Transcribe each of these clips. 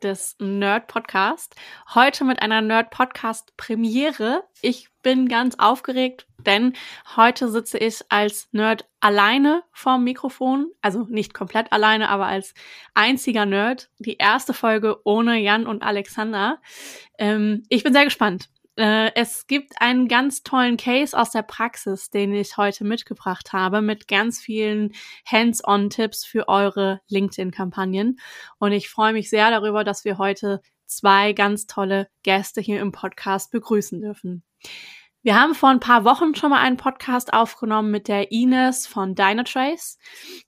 des Nerd Podcast. Heute mit einer Nerd Podcast Premiere. Ich bin ganz aufgeregt, denn heute sitze ich als Nerd alleine vorm Mikrofon. Also nicht komplett alleine, aber als einziger Nerd. Die erste Folge ohne Jan und Alexander. Ähm, ich bin sehr gespannt. Äh, es gibt einen ganz tollen Case aus der Praxis, den ich heute mitgebracht habe, mit ganz vielen Hands-on-Tipps für eure LinkedIn-Kampagnen. Und ich freue mich sehr darüber, dass wir heute zwei ganz tolle Gäste hier im Podcast begrüßen dürfen. Wir haben vor ein paar Wochen schon mal einen Podcast aufgenommen mit der Ines von Dynatrace.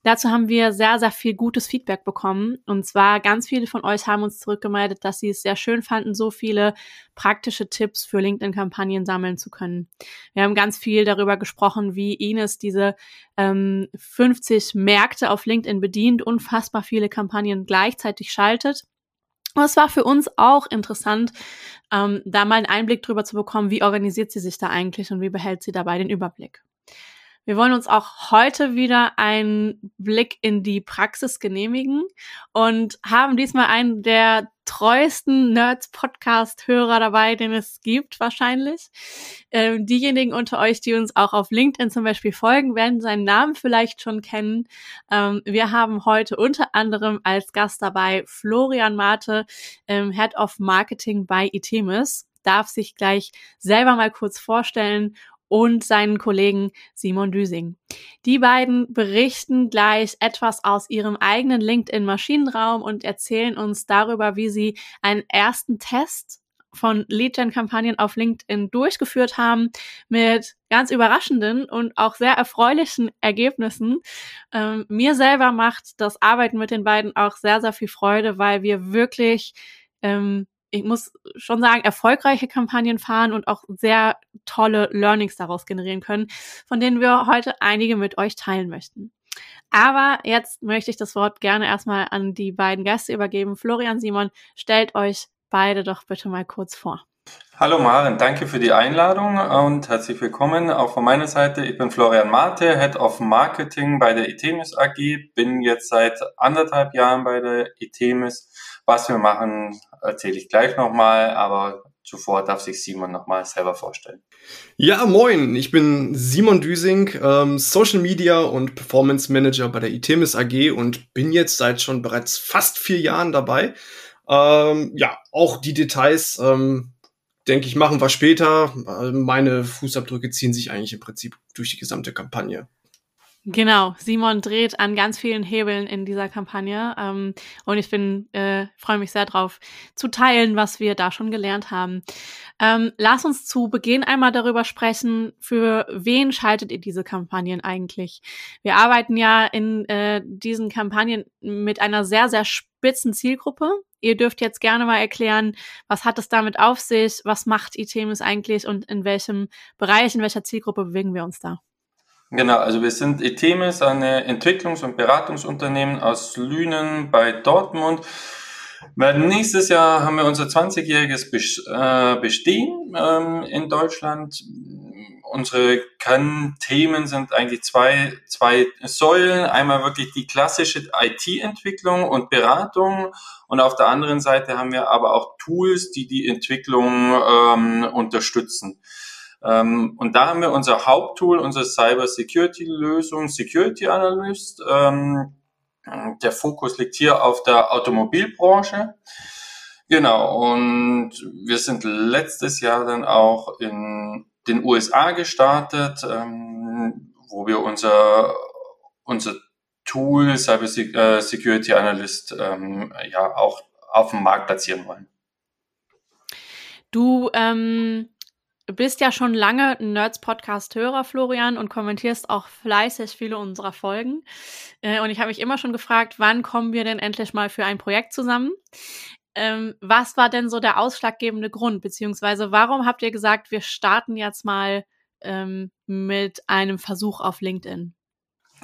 Dazu haben wir sehr, sehr viel gutes Feedback bekommen. Und zwar ganz viele von euch haben uns zurückgemeldet, dass sie es sehr schön fanden, so viele praktische Tipps für LinkedIn-Kampagnen sammeln zu können. Wir haben ganz viel darüber gesprochen, wie Ines diese ähm, 50 Märkte auf LinkedIn bedient, unfassbar viele Kampagnen gleichzeitig schaltet und es war für uns auch interessant, ähm, da mal einen Einblick drüber zu bekommen, wie organisiert sie sich da eigentlich und wie behält sie dabei den Überblick. Wir wollen uns auch heute wieder einen Blick in die Praxis genehmigen und haben diesmal einen der treuesten Nerds-Podcast-Hörer dabei, den es gibt wahrscheinlich. Ähm, diejenigen unter euch, die uns auch auf LinkedIn zum Beispiel folgen, werden seinen Namen vielleicht schon kennen. Ähm, wir haben heute unter anderem als Gast dabei Florian Mate, ähm, Head of Marketing bei Itemis darf sich gleich selber mal kurz vorstellen und seinen Kollegen Simon Düsing. Die beiden berichten gleich etwas aus ihrem eigenen LinkedIn-Maschinenraum und erzählen uns darüber, wie sie einen ersten Test von Lead-Gen-Kampagnen auf LinkedIn durchgeführt haben mit ganz überraschenden und auch sehr erfreulichen Ergebnissen. Ähm, mir selber macht das Arbeiten mit den beiden auch sehr, sehr viel Freude, weil wir wirklich ähm, ich muss schon sagen, erfolgreiche Kampagnen fahren und auch sehr tolle Learnings daraus generieren können, von denen wir heute einige mit euch teilen möchten. Aber jetzt möchte ich das Wort gerne erstmal an die beiden Gäste übergeben. Florian, Simon, stellt euch beide doch bitte mal kurz vor. Hallo Maren, danke für die Einladung und herzlich willkommen auch von meiner Seite. Ich bin Florian Mate, Head of Marketing bei der Itemis AG, bin jetzt seit anderthalb Jahren bei der Itemis. Was wir machen, erzähle ich gleich nochmal, aber zuvor darf sich Simon nochmal selber vorstellen. Ja, moin, ich bin Simon Düsing, ähm, Social Media und Performance Manager bei der Itemis AG und bin jetzt seit schon bereits fast vier Jahren dabei. Ähm, ja, auch die Details, ähm, denke ich, machen wir später. Meine Fußabdrücke ziehen sich eigentlich im Prinzip durch die gesamte Kampagne. Genau, Simon dreht an ganz vielen Hebeln in dieser Kampagne ähm, und ich bin äh, freue mich sehr drauf zu teilen, was wir da schon gelernt haben. Ähm, lass uns zu Beginn einmal darüber sprechen, für wen schaltet ihr diese Kampagnen eigentlich? Wir arbeiten ja in äh, diesen Kampagnen mit einer sehr sehr spitzen Zielgruppe. Ihr dürft jetzt gerne mal erklären, was hat es damit auf sich, was macht Itemis eigentlich und in welchem Bereich, in welcher Zielgruppe bewegen wir uns da? Genau, also wir sind Etemis, eine Entwicklungs- und Beratungsunternehmen aus Lünen bei Dortmund. Werden nächstes Jahr haben wir unser 20-jähriges äh, Bestehen ähm, in Deutschland. Unsere Kernthemen sind eigentlich zwei, zwei Säulen. Einmal wirklich die klassische IT-Entwicklung und Beratung und auf der anderen Seite haben wir aber auch Tools, die die Entwicklung ähm, unterstützen. Ähm, und da haben wir unser Haupttool, unsere Cyber Security Lösung, Security Analyst. Ähm, der Fokus liegt hier auf der Automobilbranche. Genau, und wir sind letztes Jahr dann auch in den USA gestartet, ähm, wo wir unser, unser Tool Cyber äh, Security Analyst ähm, ja auch auf dem Markt platzieren wollen. Du ähm, bist ja schon lange Nerds Podcast-Hörer, Florian, und kommentierst auch fleißig viele unserer Folgen. Äh, und ich habe mich immer schon gefragt, wann kommen wir denn endlich mal für ein Projekt zusammen? Ähm, was war denn so der ausschlaggebende Grund? Beziehungsweise warum habt ihr gesagt, wir starten jetzt mal ähm, mit einem Versuch auf LinkedIn?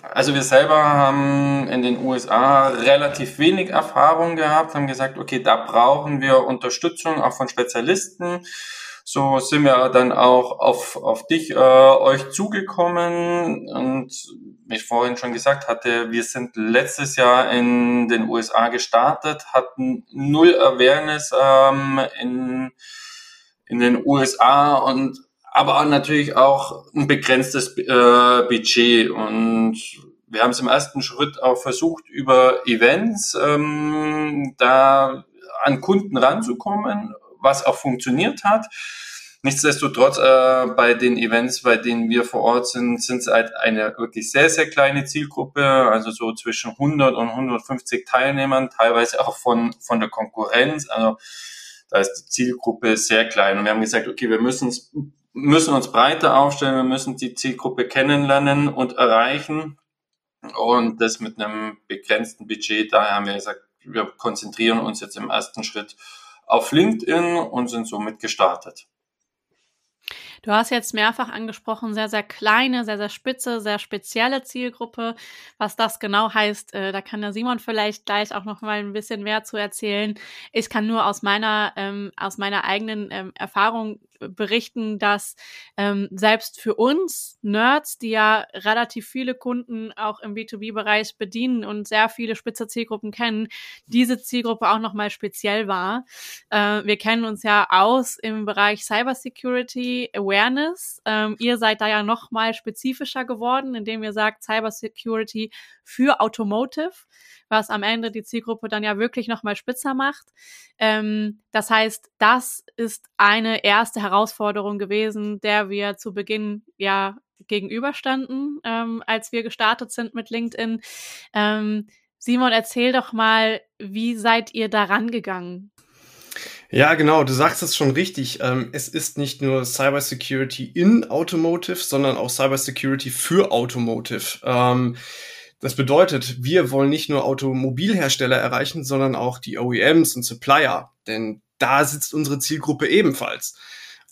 Also wir selber haben in den USA relativ wenig Erfahrung gehabt, haben gesagt, okay, da brauchen wir Unterstützung auch von Spezialisten. So sind wir dann auch auf, auf dich, äh, euch zugekommen. Und wie ich vorhin schon gesagt hatte, wir sind letztes Jahr in den USA gestartet, hatten null Awareness ähm, in, in den USA und aber natürlich auch ein begrenztes äh, Budget. Und wir haben es im ersten Schritt auch versucht, über Events ähm, da an Kunden ranzukommen, was auch funktioniert hat. Nichtsdestotrotz äh, bei den Events, bei denen wir vor Ort sind, sind es halt eine wirklich sehr, sehr kleine Zielgruppe, also so zwischen 100 und 150 Teilnehmern, teilweise auch von, von der Konkurrenz. Also da ist die Zielgruppe sehr klein. Und wir haben gesagt, okay, wir müssen, müssen uns breiter aufstellen, wir müssen die Zielgruppe kennenlernen und erreichen. Und das mit einem begrenzten Budget. Daher haben wir gesagt, wir konzentrieren uns jetzt im ersten Schritt auf LinkedIn und sind somit gestartet. Du hast jetzt mehrfach angesprochen, sehr, sehr kleine, sehr, sehr spitze, sehr spezielle Zielgruppe. Was das genau heißt, äh, da kann der Simon vielleicht gleich auch noch mal ein bisschen mehr zu erzählen. Ich kann nur aus meiner, ähm, aus meiner eigenen ähm, Erfahrung berichten, dass ähm, selbst für uns Nerds, die ja relativ viele Kunden auch im B2B-Bereich bedienen und sehr viele spitze Zielgruppen kennen, diese Zielgruppe auch nochmal speziell war. Äh, wir kennen uns ja aus im Bereich Cybersecurity Awareness. Ähm, ihr seid da ja nochmal spezifischer geworden, indem ihr sagt Cybersecurity für Automotive was am Ende die Zielgruppe dann ja wirklich nochmal spitzer macht. Ähm, das heißt, das ist eine erste Herausforderung gewesen, der wir zu Beginn ja gegenüberstanden, ähm, als wir gestartet sind mit LinkedIn. Ähm, Simon, erzähl doch mal, wie seid ihr daran gegangen? Ja, genau, du sagst es schon richtig. Ähm, es ist nicht nur Cybersecurity in Automotive, sondern auch Cybersecurity für Automotive. Das bedeutet, wir wollen nicht nur Automobilhersteller erreichen, sondern auch die OEMs und Supplier, denn da sitzt unsere Zielgruppe ebenfalls.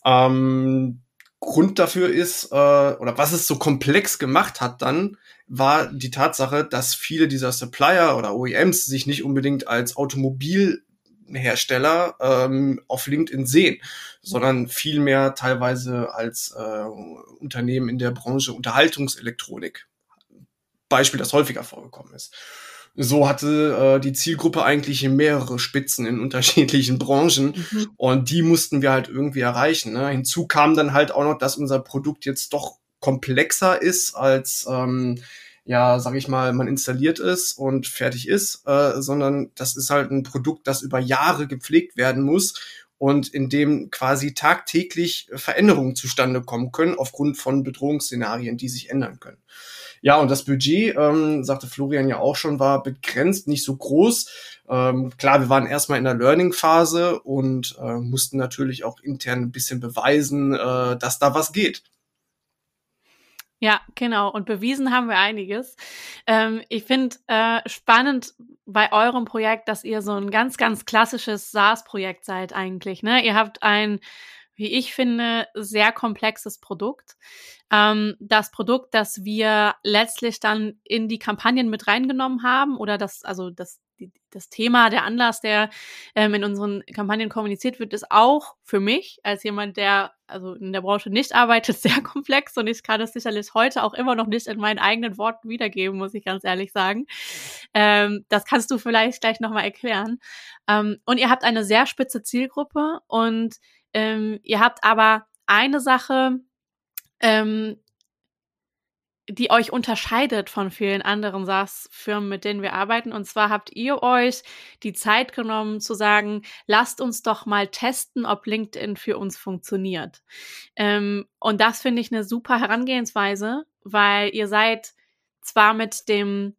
Ähm, Grund dafür ist, äh, oder was es so komplex gemacht hat dann, war die Tatsache, dass viele dieser Supplier oder OEMs sich nicht unbedingt als Automobilhersteller ähm, auf LinkedIn sehen, sondern vielmehr teilweise als äh, Unternehmen in der Branche Unterhaltungselektronik. Beispiel, das häufiger vorgekommen ist. So hatte äh, die Zielgruppe eigentlich mehrere Spitzen in unterschiedlichen Branchen mhm. und die mussten wir halt irgendwie erreichen. Ne? Hinzu kam dann halt auch noch, dass unser Produkt jetzt doch komplexer ist als ähm, ja, sag ich mal, man installiert es und fertig ist, äh, sondern das ist halt ein Produkt, das über Jahre gepflegt werden muss und in dem quasi tagtäglich Veränderungen zustande kommen können aufgrund von Bedrohungsszenarien, die sich ändern können. Ja, und das Budget, ähm, sagte Florian ja auch schon, war begrenzt, nicht so groß. Ähm, klar, wir waren erstmal in der Learning-Phase und äh, mussten natürlich auch intern ein bisschen beweisen, äh, dass da was geht. Ja, genau. Und bewiesen haben wir einiges. Ähm, ich finde äh, spannend bei eurem Projekt, dass ihr so ein ganz, ganz klassisches SaaS-Projekt seid eigentlich. Ne? Ihr habt ein wie ich finde, sehr komplexes Produkt. Ähm, das Produkt, das wir letztlich dann in die Kampagnen mit reingenommen haben oder das, also das, das Thema, der Anlass, der ähm, in unseren Kampagnen kommuniziert wird, ist auch für mich als jemand, der also in der Branche nicht arbeitet, sehr komplex und ich kann es sicherlich heute auch immer noch nicht in meinen eigenen Worten wiedergeben, muss ich ganz ehrlich sagen. Ähm, das kannst du vielleicht gleich nochmal erklären. Ähm, und ihr habt eine sehr spitze Zielgruppe und ähm, ihr habt aber eine Sache, ähm, die euch unterscheidet von vielen anderen SaaS-Firmen, mit denen wir arbeiten. Und zwar habt ihr euch die Zeit genommen zu sagen, lasst uns doch mal testen, ob LinkedIn für uns funktioniert. Ähm, und das finde ich eine super Herangehensweise, weil ihr seid zwar mit dem,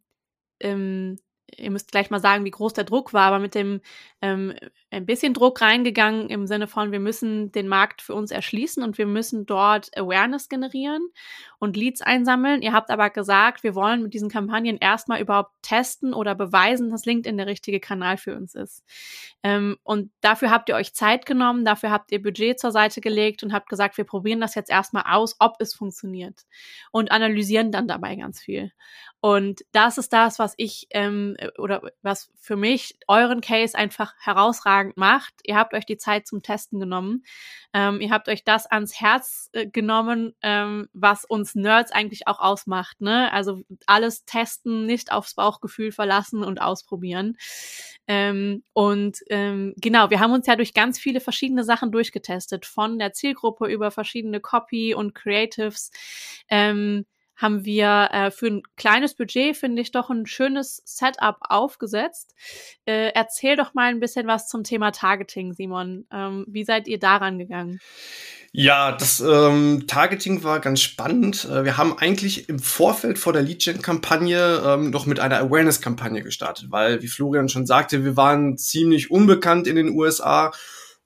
ähm, ihr müsst gleich mal sagen, wie groß der Druck war, aber mit dem ähm, ein bisschen Druck reingegangen im Sinne von, wir müssen den Markt für uns erschließen und wir müssen dort Awareness generieren und Leads einsammeln. Ihr habt aber gesagt, wir wollen mit diesen Kampagnen erstmal überhaupt testen oder beweisen, dass LinkedIn der richtige Kanal für uns ist. Ähm, und dafür habt ihr euch Zeit genommen, dafür habt ihr Budget zur Seite gelegt und habt gesagt, wir probieren das jetzt erstmal aus, ob es funktioniert und analysieren dann dabei ganz viel. Und das ist das, was ich ähm, oder was für mich euren Case einfach herausragend macht. Ihr habt euch die Zeit zum Testen genommen. Ähm, ihr habt euch das ans Herz äh, genommen, ähm, was uns Nerds eigentlich auch ausmacht. Ne? Also alles testen, nicht aufs Bauchgefühl verlassen und ausprobieren. Ähm, und ähm, genau, wir haben uns ja durch ganz viele verschiedene Sachen durchgetestet, von der Zielgruppe über verschiedene Copy und Creatives. Ähm, haben wir äh, für ein kleines Budget, finde ich, doch ein schönes Setup aufgesetzt. Äh, erzähl doch mal ein bisschen was zum Thema Targeting, Simon. Ähm, wie seid ihr daran gegangen? Ja, das ähm, Targeting war ganz spannend. Äh, wir haben eigentlich im Vorfeld vor der Lead-Gen-Kampagne ähm, noch mit einer Awareness-Kampagne gestartet, weil, wie Florian schon sagte, wir waren ziemlich unbekannt in den USA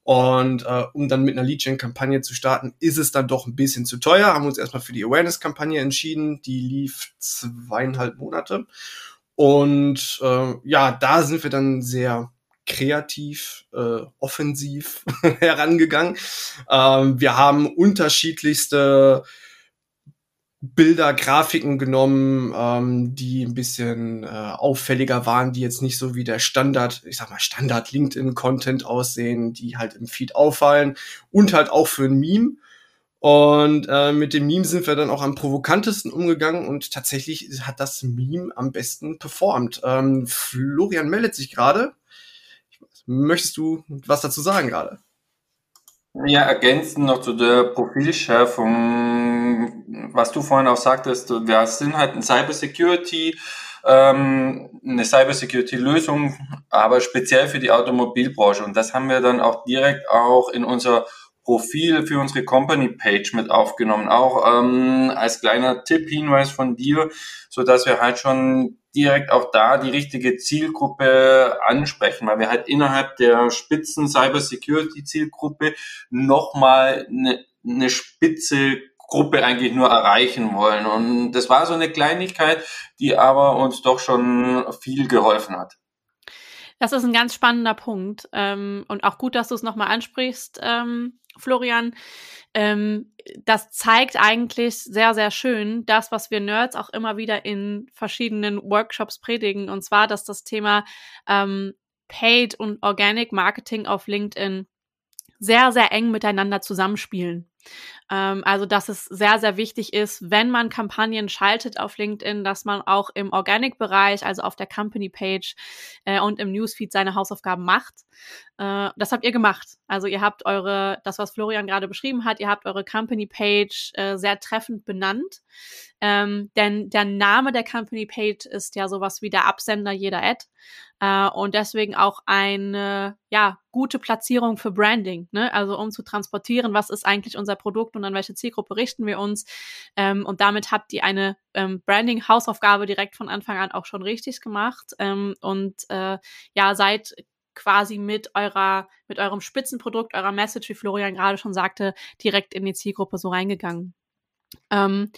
und äh, um dann mit einer Lead-Gen-Kampagne zu starten, ist es dann doch ein bisschen zu teuer. Haben uns erstmal für die Awareness-Kampagne entschieden. Die lief zweieinhalb Monate. Und äh, ja, da sind wir dann sehr kreativ, äh, offensiv herangegangen. Ähm, wir haben unterschiedlichste Bilder, Grafiken genommen, ähm, die ein bisschen äh, auffälliger waren, die jetzt nicht so wie der Standard, ich sag mal, Standard LinkedIn-Content aussehen, die halt im Feed auffallen und halt auch für ein Meme. Und äh, mit dem Meme sind wir dann auch am provokantesten umgegangen und tatsächlich hat das Meme am besten performt. Ähm, Florian meldet sich gerade. Möchtest du was dazu sagen gerade? Ja, ergänzend noch zu der Profilschärfung, was du vorhin auch sagtest, wir sind halt ein Cybersecurity, ähm, eine Cybersecurity-Lösung, aber speziell für die Automobilbranche. Und das haben wir dann auch direkt auch in unser Profil für unsere Company-Page mit aufgenommen. Auch ähm, als kleiner Tipp, Hinweis von dir, so dass wir halt schon direkt auch da die richtige Zielgruppe ansprechen, weil wir halt innerhalb der Spitzen Cybersecurity Zielgruppe nochmal eine, eine spitze Gruppe eigentlich nur erreichen wollen. Und das war so eine Kleinigkeit, die aber uns doch schon viel geholfen hat. Das ist ein ganz spannender Punkt. Ähm, und auch gut, dass du es nochmal ansprichst, ähm, Florian. Ähm, das zeigt eigentlich sehr, sehr schön das, was wir Nerds auch immer wieder in verschiedenen Workshops predigen. Und zwar, dass das Thema ähm, Paid und Organic Marketing auf LinkedIn sehr, sehr eng miteinander zusammenspielen. Ähm, also, dass es sehr, sehr wichtig ist, wenn man Kampagnen schaltet auf LinkedIn, dass man auch im Organic-Bereich, also auf der Company-Page äh, und im Newsfeed seine Hausaufgaben macht. Äh, das habt ihr gemacht. Also ihr habt eure, das, was Florian gerade beschrieben hat, ihr habt eure Company-Page äh, sehr treffend benannt. Ähm, denn der Name der Company-Page ist ja sowas wie der Absender jeder Ad. Äh, und deswegen auch eine ja, gute Platzierung für Branding, ne? Also um zu transportieren, was ist eigentlich unser Produkt und an welche Zielgruppe richten wir uns. Ähm, und damit habt ihr eine ähm, Branding-Hausaufgabe direkt von Anfang an auch schon richtig gemacht. Ähm, und äh, ja, seid quasi mit eurer, mit eurem Spitzenprodukt, eurer Message, wie Florian gerade schon sagte, direkt in die Zielgruppe so reingegangen. Ähm,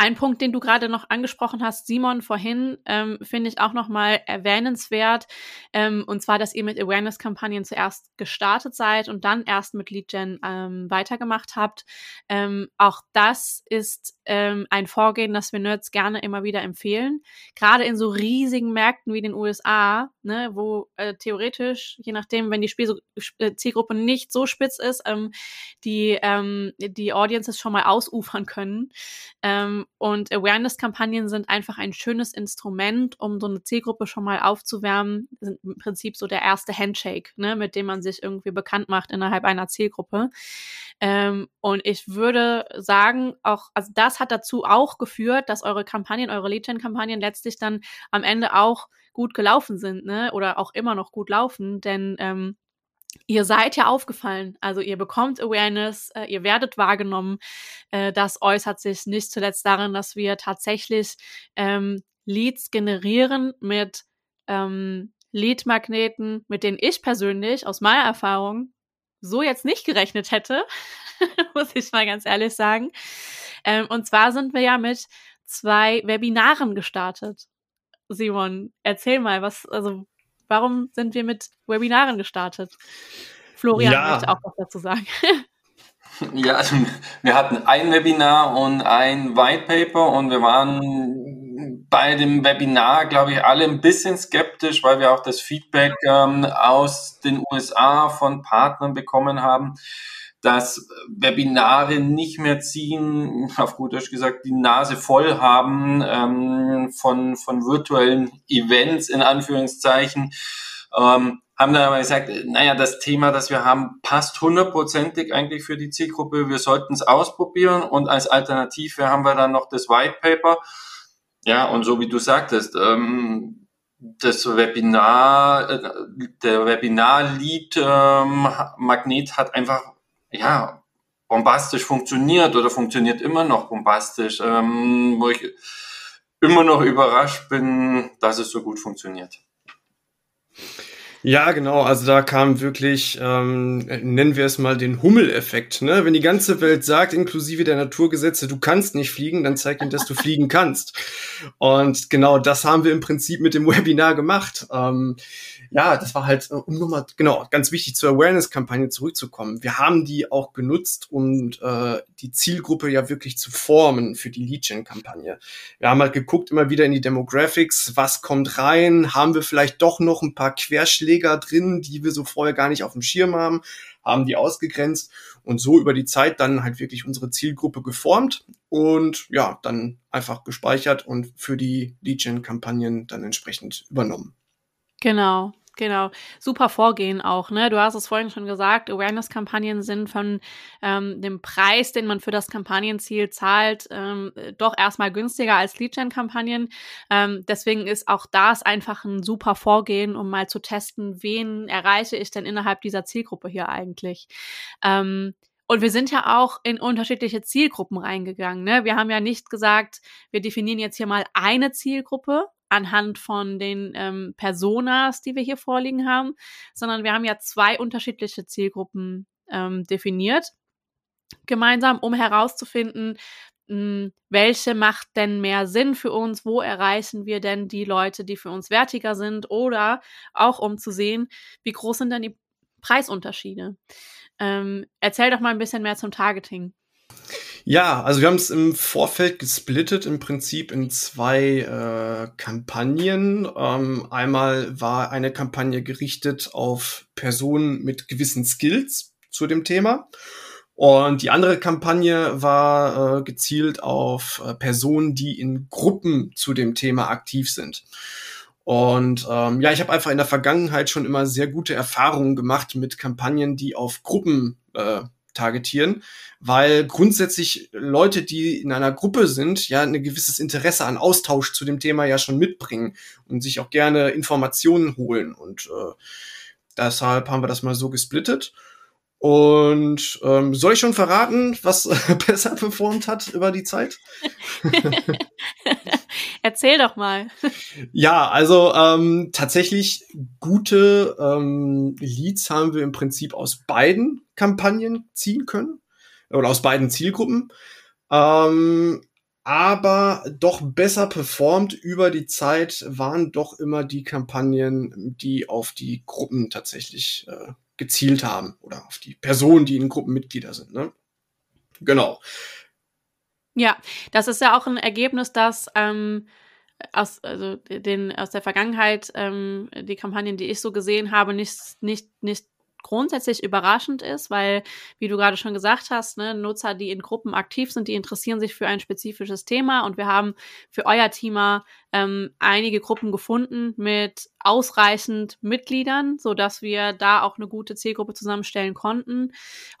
ein Punkt, den du gerade noch angesprochen hast, Simon, vorhin, ähm, finde ich auch nochmal erwähnenswert. Ähm, und zwar, dass ihr mit Awareness-Kampagnen zuerst gestartet seid und dann erst mit Lead-Gen ähm, weitergemacht habt. Ähm, auch das ist ähm, ein Vorgehen, das wir Nerds gerne immer wieder empfehlen. Gerade in so riesigen Märkten wie den USA, ne, wo äh, theoretisch, je nachdem, wenn die Spiel äh, Zielgruppe nicht so spitz ist, die, die Audiences schon mal ausufern können. Ähm, und Awareness-Kampagnen sind einfach ein schönes Instrument, um so eine Zielgruppe schon mal aufzuwärmen. Sind im Prinzip so der erste Handshake, ne, mit dem man sich irgendwie bekannt macht innerhalb einer Zielgruppe. Ähm, und ich würde sagen, auch, also das hat dazu auch geführt, dass eure Kampagnen, eure Lead-Gen-Kampagnen letztlich dann am Ende auch gut gelaufen sind, ne? Oder auch immer noch gut laufen, denn ähm, ihr seid ja aufgefallen. Also ihr bekommt Awareness, äh, ihr werdet wahrgenommen. Äh, das äußert sich nicht zuletzt darin, dass wir tatsächlich ähm, Leads generieren mit ähm, Lead-Magneten, mit denen ich persönlich aus meiner Erfahrung so jetzt nicht gerechnet hätte, muss ich mal ganz ehrlich sagen. Ähm, und zwar sind wir ja mit zwei Webinaren gestartet. Simon, erzähl mal, was, also warum sind wir mit Webinaren gestartet? Florian ja. möchte auch was dazu sagen. Ja, also wir hatten ein Webinar und ein White Paper und wir waren bei dem Webinar, glaube ich, alle ein bisschen skeptisch, weil wir auch das Feedback ähm, aus den USA von Partnern bekommen haben, dass Webinare nicht mehr ziehen, auf gut Deutsch gesagt, die Nase voll haben ähm, von, von virtuellen Events in Anführungszeichen. Ähm, haben dann aber gesagt, naja, das Thema, das wir haben, passt hundertprozentig eigentlich für die Zielgruppe. Wir sollten es ausprobieren und als Alternative haben wir dann noch das White Paper. Ja, und so wie du sagtest, ähm, das Webinar, äh, der Webinar-Lead-Magnet ähm, hat einfach, ja, bombastisch funktioniert oder funktioniert immer noch bombastisch, ähm, wo ich immer noch überrascht bin, dass es so gut funktioniert. Ja, genau. Also da kam wirklich, ähm, nennen wir es mal den Hummeleffekt. Ne? Wenn die ganze Welt sagt, inklusive der Naturgesetze, du kannst nicht fliegen, dann zeig ihnen, dass du fliegen kannst. Und genau das haben wir im Prinzip mit dem Webinar gemacht. Ähm, ja, das war halt, äh, um nochmal, genau, ganz wichtig zur Awareness-Kampagne zurückzukommen. Wir haben die auch genutzt, um äh, die Zielgruppe ja wirklich zu formen für die Lead-Gen-Kampagne. Wir haben halt geguckt immer wieder in die Demographics, was kommt rein, haben wir vielleicht doch noch ein paar Querschläger drin, die wir so vorher gar nicht auf dem Schirm haben, haben die ausgegrenzt und so über die Zeit dann halt wirklich unsere Zielgruppe geformt und ja, dann einfach gespeichert und für die Lead-Gen-Kampagnen dann entsprechend übernommen. Genau. Genau, super Vorgehen auch. Ne? Du hast es vorhin schon gesagt, Awareness-Kampagnen sind von ähm, dem Preis, den man für das Kampagnenziel zahlt, ähm, doch erstmal günstiger als Lead-Gen-Kampagnen. Ähm, deswegen ist auch das einfach ein super Vorgehen, um mal zu testen, wen erreiche ich denn innerhalb dieser Zielgruppe hier eigentlich. Ähm, und wir sind ja auch in unterschiedliche Zielgruppen reingegangen. Ne? Wir haben ja nicht gesagt, wir definieren jetzt hier mal eine Zielgruppe anhand von den ähm, Personas, die wir hier vorliegen haben, sondern wir haben ja zwei unterschiedliche Zielgruppen ähm, definiert, gemeinsam, um herauszufinden, mh, hm, welche macht denn mehr Sinn für uns, wo erreichen wir denn die Leute, die für uns wertiger sind oder auch um zu sehen, wie groß sind denn die Preisunterschiede. Ähm, erzähl doch mal ein bisschen mehr zum Targeting. Ja, also wir haben es im Vorfeld gesplittet, im Prinzip in zwei äh, Kampagnen. Ähm, einmal war eine Kampagne gerichtet auf Personen mit gewissen Skills zu dem Thema. Und die andere Kampagne war äh, gezielt auf äh, Personen, die in Gruppen zu dem Thema aktiv sind. Und ähm, ja, ich habe einfach in der Vergangenheit schon immer sehr gute Erfahrungen gemacht mit Kampagnen, die auf Gruppen äh, targetieren, weil grundsätzlich Leute, die in einer Gruppe sind, ja ein gewisses Interesse an Austausch zu dem Thema ja schon mitbringen und sich auch gerne Informationen holen. Und äh, deshalb haben wir das mal so gesplittet. Und ähm, soll ich schon verraten, was besser performt hat über die Zeit? Erzähl doch mal. Ja, also ähm, tatsächlich gute ähm, Leads haben wir im Prinzip aus beiden Kampagnen ziehen können oder aus beiden Zielgruppen. Ähm, aber doch besser performt über die Zeit waren doch immer die Kampagnen, die auf die Gruppen tatsächlich äh, gezielt haben oder auf die Personen, die in Gruppenmitglieder sind. Ne? Genau. Ja, das ist ja auch ein Ergebnis, dass ähm, aus, also den, aus der Vergangenheit ähm, die Kampagnen, die ich so gesehen habe, nicht, nicht, nicht grundsätzlich überraschend ist, weil, wie du gerade schon gesagt hast, ne, Nutzer, die in Gruppen aktiv sind, die interessieren sich für ein spezifisches Thema und wir haben für euer Thema ähm, einige Gruppen gefunden mit ausreichend Mitgliedern, so dass wir da auch eine gute Zielgruppe zusammenstellen konnten.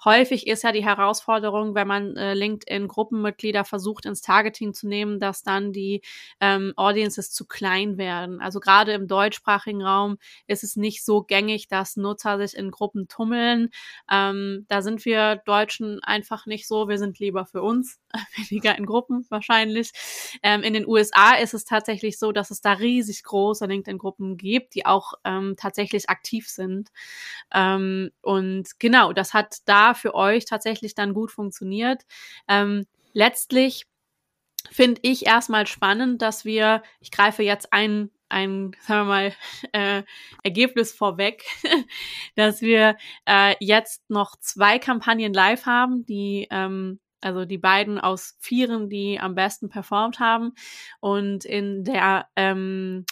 Häufig ist ja die Herausforderung, wenn man äh, LinkedIn-Gruppenmitglieder versucht ins Targeting zu nehmen, dass dann die ähm, Audiences zu klein werden. Also gerade im deutschsprachigen Raum ist es nicht so gängig, dass Nutzer sich in Gruppen tummeln. Ähm, da sind wir Deutschen einfach nicht so. Wir sind lieber für uns, weniger in Gruppen wahrscheinlich. Ähm, in den USA ist es tatsächlich tatsächlich so, dass es da riesig große LinkedIn-Gruppen gibt, die auch ähm, tatsächlich aktiv sind. Ähm, und genau, das hat da für euch tatsächlich dann gut funktioniert. Ähm, letztlich finde ich erstmal spannend, dass wir, ich greife jetzt ein, ein, sagen wir mal, äh, Ergebnis vorweg, dass wir äh, jetzt noch zwei Kampagnen live haben, die ähm, also die beiden aus vieren, die am besten performt haben. Und in der ähm,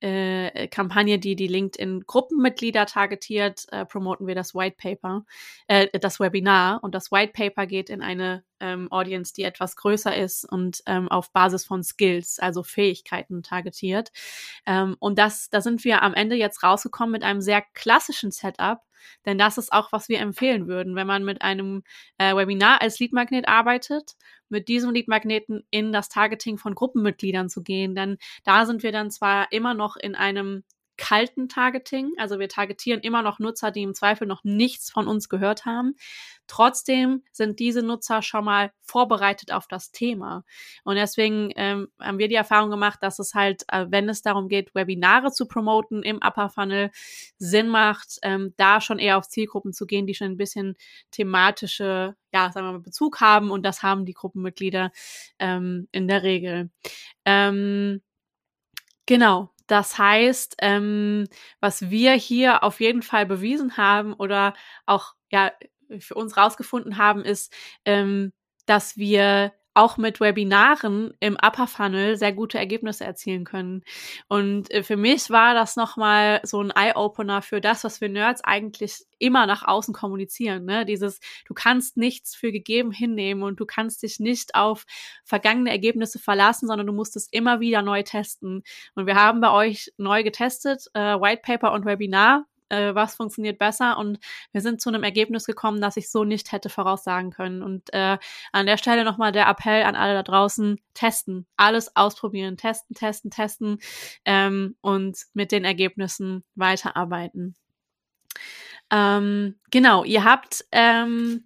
äh, Kampagne, die die LinkedIn-Gruppenmitglieder targetiert, äh, promoten wir das White Paper, äh, das Webinar. Und das White Paper geht in eine ähm, Audience, die etwas größer ist und ähm, auf Basis von Skills, also Fähigkeiten targetiert. Ähm, und das, da sind wir am Ende jetzt rausgekommen mit einem sehr klassischen Setup, denn das ist auch, was wir empfehlen würden, wenn man mit einem äh, Webinar als Leadmagnet arbeitet, mit diesem Leadmagneten in das Targeting von Gruppenmitgliedern zu gehen. Denn da sind wir dann zwar immer noch in einem kalten Targeting. Also wir targetieren immer noch Nutzer, die im Zweifel noch nichts von uns gehört haben. Trotzdem sind diese Nutzer schon mal vorbereitet auf das Thema. Und deswegen ähm, haben wir die Erfahrung gemacht, dass es halt, äh, wenn es darum geht, Webinare zu promoten im Upper Funnel, Sinn macht, ähm, da schon eher auf Zielgruppen zu gehen, die schon ein bisschen thematische, ja, sagen wir mal, Bezug haben. Und das haben die Gruppenmitglieder ähm, in der Regel. Ähm, genau. Das heißt, ähm, was wir hier auf jeden Fall bewiesen haben oder auch ja für uns rausgefunden haben, ist, ähm, dass wir auch mit Webinaren im Upper Funnel sehr gute Ergebnisse erzielen können. Und äh, für mich war das nochmal so ein Eye-Opener für das, was wir Nerds eigentlich immer nach außen kommunizieren. Ne? Dieses, du kannst nichts für gegeben hinnehmen und du kannst dich nicht auf vergangene Ergebnisse verlassen, sondern du musst es immer wieder neu testen. Und wir haben bei euch neu getestet, äh, White Paper und Webinar äh, was funktioniert besser und wir sind zu einem Ergebnis gekommen, das ich so nicht hätte voraussagen können. Und äh, an der Stelle nochmal der Appell an alle da draußen, testen, alles ausprobieren, testen, testen, testen ähm, und mit den Ergebnissen weiterarbeiten. Ähm, genau, ihr habt ähm,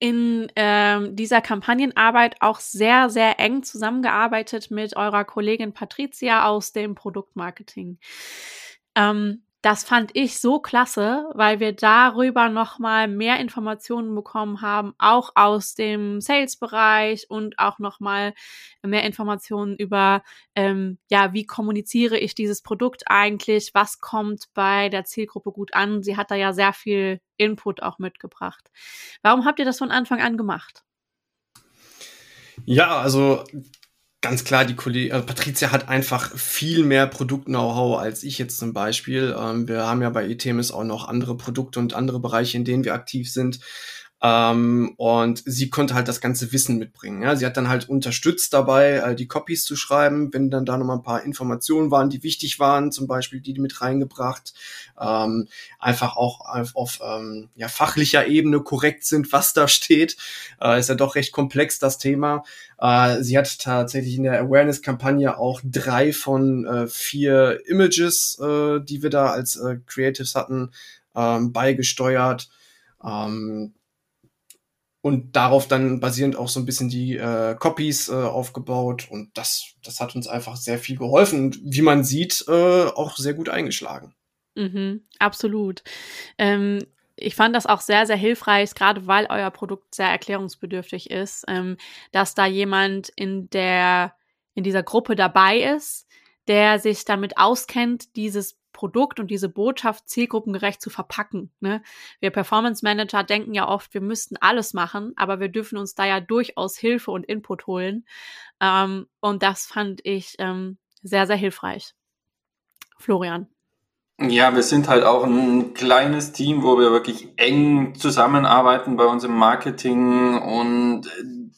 in ähm, dieser Kampagnenarbeit auch sehr, sehr eng zusammengearbeitet mit eurer Kollegin Patricia aus dem Produktmarketing. Ähm, das fand ich so klasse, weil wir darüber nochmal mehr Informationen bekommen haben, auch aus dem Sales-Bereich und auch nochmal mehr Informationen über, ähm, ja, wie kommuniziere ich dieses Produkt eigentlich, was kommt bei der Zielgruppe gut an. Sie hat da ja sehr viel Input auch mitgebracht. Warum habt ihr das von Anfang an gemacht? Ja, also ganz klar, die Kollegin, also Patricia hat einfach viel mehr Produkt-Know-how als ich jetzt zum Beispiel. Ähm, wir haben ja bei eTemis auch noch andere Produkte und andere Bereiche, in denen wir aktiv sind. Ähm, und sie konnte halt das ganze Wissen mitbringen. Ja? Sie hat dann halt unterstützt dabei, äh, die Copies zu schreiben, wenn dann da noch mal ein paar Informationen waren, die wichtig waren, zum Beispiel die, die mit reingebracht, ähm, einfach auch auf, auf ähm, ja, fachlicher Ebene korrekt sind, was da steht. Äh, ist ja doch recht komplex, das Thema. Äh, sie hat tatsächlich in der Awareness-Kampagne auch drei von äh, vier Images, äh, die wir da als äh, Creatives hatten, ähm, beigesteuert. Ähm, und darauf dann basierend auch so ein bisschen die äh, Copies äh, aufgebaut und das, das hat uns einfach sehr viel geholfen und wie man sieht, äh, auch sehr gut eingeschlagen. Mhm, absolut. Ähm, ich fand das auch sehr, sehr hilfreich, gerade weil euer Produkt sehr erklärungsbedürftig ist, ähm, dass da jemand in der, in dieser Gruppe dabei ist, der sich damit auskennt, dieses Produkt und diese Botschaft zielgruppengerecht zu verpacken. Ne? Wir Performance Manager denken ja oft, wir müssten alles machen, aber wir dürfen uns da ja durchaus Hilfe und Input holen. Ähm, und das fand ich ähm, sehr, sehr hilfreich. Florian. Ja, wir sind halt auch ein kleines Team, wo wir wirklich eng zusammenarbeiten bei uns im Marketing und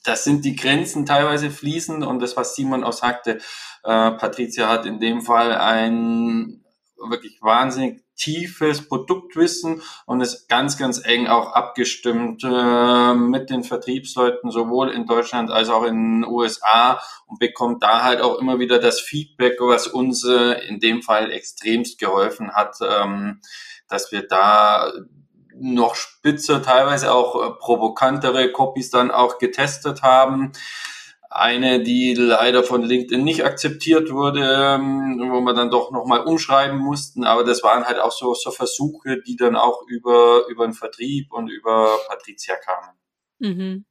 das sind die Grenzen teilweise fließend und das, was Simon auch sagte, äh, Patricia hat in dem Fall ein wirklich wahnsinnig tiefes Produktwissen und ist ganz, ganz eng auch abgestimmt äh, mit den Vertriebsleuten, sowohl in Deutschland als auch in den USA und bekommt da halt auch immer wieder das Feedback, was uns äh, in dem Fall extremst geholfen hat, ähm, dass wir da noch spitzer, teilweise auch äh, provokantere Copies dann auch getestet haben. Eine, die leider von LinkedIn nicht akzeptiert wurde, ähm, wo wir dann doch nochmal umschreiben mussten. Aber das waren halt auch so, so Versuche, die dann auch über, über den Vertrieb und über Patricia kamen. Mhm.